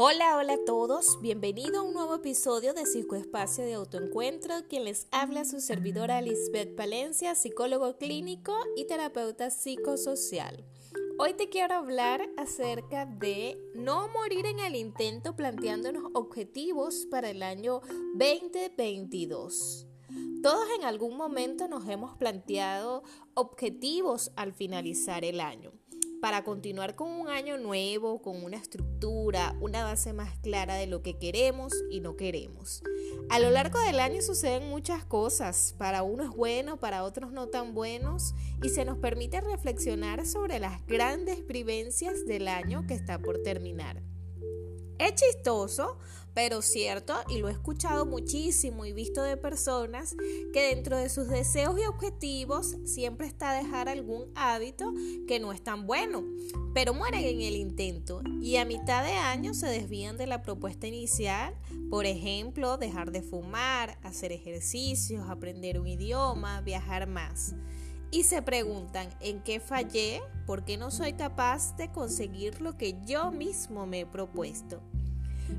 Hola, hola a todos, bienvenido a un nuevo episodio de Psicoespacio de Autoencuentro, quien les habla su servidora Lisbeth Palencia, psicólogo clínico y terapeuta psicosocial. Hoy te quiero hablar acerca de no morir en el intento planteándonos objetivos para el año 2022. Todos en algún momento nos hemos planteado objetivos al finalizar el año para continuar con un año nuevo, con una estructura, una base más clara de lo que queremos y no queremos. A lo largo del año suceden muchas cosas, para unos bueno, para otros no tan buenos, y se nos permite reflexionar sobre las grandes vivencias del año que está por terminar. Es chistoso, pero cierto, y lo he escuchado muchísimo y visto de personas que dentro de sus deseos y objetivos siempre está dejar algún hábito que no es tan bueno, pero mueren en el intento y a mitad de año se desvían de la propuesta inicial, por ejemplo, dejar de fumar, hacer ejercicios, aprender un idioma, viajar más y se preguntan en qué fallé, por qué no soy capaz de conseguir lo que yo mismo me he propuesto.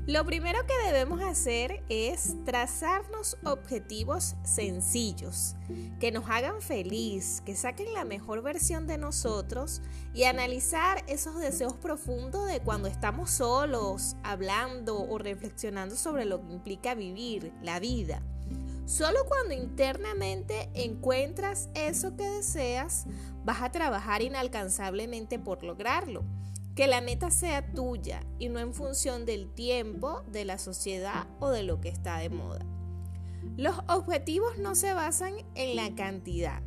Lo primero que debemos hacer es trazarnos objetivos sencillos, que nos hagan feliz, que saquen la mejor versión de nosotros y analizar esos deseos profundos de cuando estamos solos, hablando o reflexionando sobre lo que implica vivir la vida. Solo cuando internamente encuentras eso que deseas, vas a trabajar inalcanzablemente por lograrlo. Que la meta sea tuya y no en función del tiempo, de la sociedad o de lo que está de moda. Los objetivos no se basan en la cantidad.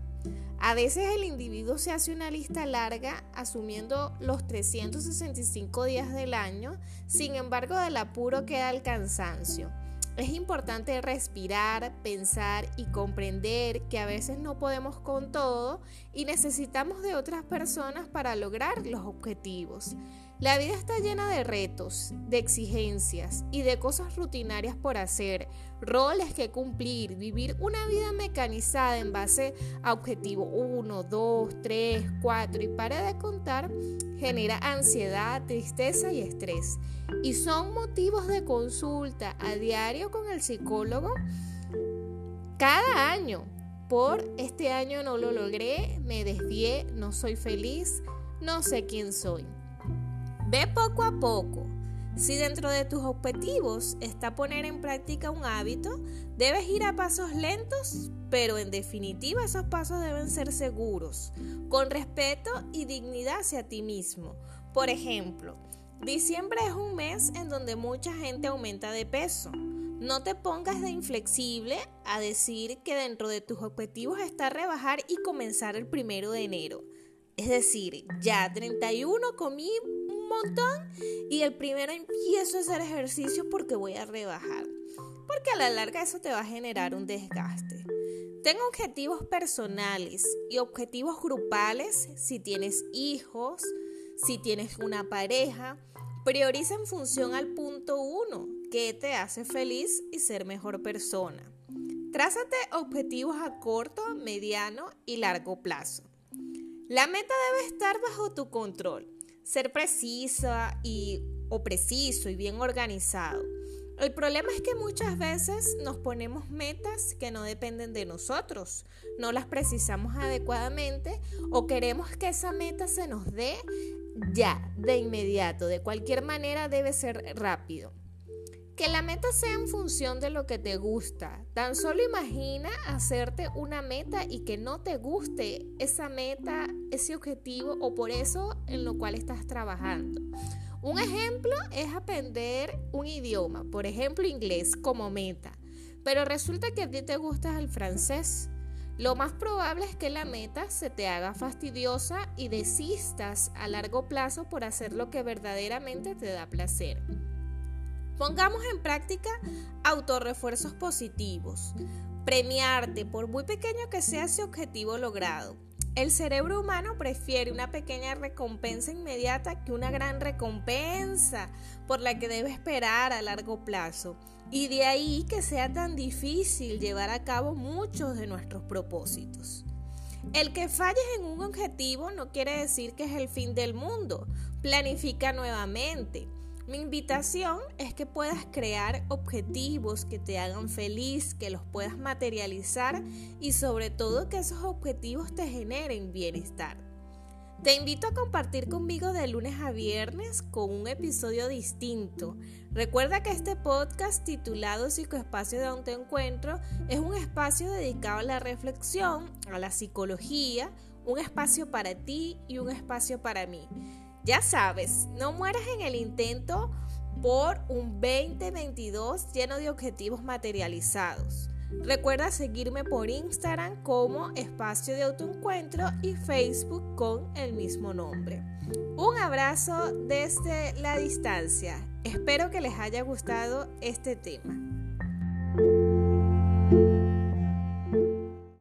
A veces el individuo se hace una lista larga asumiendo los 365 días del año, sin embargo del apuro queda el cansancio. Es importante respirar, pensar y comprender que a veces no podemos con todo y necesitamos de otras personas para lograr los objetivos. La vida está llena de retos, de exigencias y de cosas rutinarias por hacer, roles que cumplir, vivir una vida mecanizada en base a objetivo 1, 2, 3, 4 y para de contar, genera ansiedad, tristeza y estrés. Y son motivos de consulta a diario con el psicólogo cada año. Por este año no lo logré, me desvié, no soy feliz, no sé quién soy. Ve poco a poco. Si dentro de tus objetivos está poner en práctica un hábito, debes ir a pasos lentos, pero en definitiva esos pasos deben ser seguros, con respeto y dignidad hacia ti mismo. Por ejemplo, diciembre es un mes en donde mucha gente aumenta de peso. No te pongas de inflexible a decir que dentro de tus objetivos está rebajar y comenzar el primero de enero. Es decir, ya 31 comí y el primero empiezo a hacer ejercicio porque voy a rebajar. Porque a la larga eso te va a generar un desgaste. Ten objetivos personales y objetivos grupales si tienes hijos, si tienes una pareja. Prioriza en función al punto uno, que te hace feliz y ser mejor persona. Trázate objetivos a corto, mediano y largo plazo. La meta debe estar bajo tu control ser precisa y o preciso y bien organizado. El problema es que muchas veces nos ponemos metas que no dependen de nosotros, no las precisamos adecuadamente o queremos que esa meta se nos dé ya, de inmediato, de cualquier manera debe ser rápido. Que la meta sea en función de lo que te gusta. Tan solo imagina hacerte una meta y que no te guste esa meta, ese objetivo o por eso en lo cual estás trabajando. Un ejemplo es aprender un idioma, por ejemplo inglés como meta, pero resulta que a ti te gusta el francés. Lo más probable es que la meta se te haga fastidiosa y desistas a largo plazo por hacer lo que verdaderamente te da placer. Pongamos en práctica autorrefuerzos positivos. Premiarte por muy pequeño que sea ese objetivo logrado. El cerebro humano prefiere una pequeña recompensa inmediata que una gran recompensa por la que debe esperar a largo plazo. Y de ahí que sea tan difícil llevar a cabo muchos de nuestros propósitos. El que falles en un objetivo no quiere decir que es el fin del mundo. Planifica nuevamente. Mi invitación es que puedas crear objetivos que te hagan feliz, que los puedas materializar y sobre todo que esos objetivos te generen bienestar. Te invito a compartir conmigo de lunes a viernes con un episodio distinto. Recuerda que este podcast titulado Psicoespacio de Autoencuentro es un espacio dedicado a la reflexión, a la psicología, un espacio para ti y un espacio para mí. Ya sabes, no mueras en el intento por un 2022 lleno de objetivos materializados. Recuerda seguirme por Instagram como Espacio de Autoencuentro y Facebook con el mismo nombre. Un abrazo desde la distancia. Espero que les haya gustado este tema.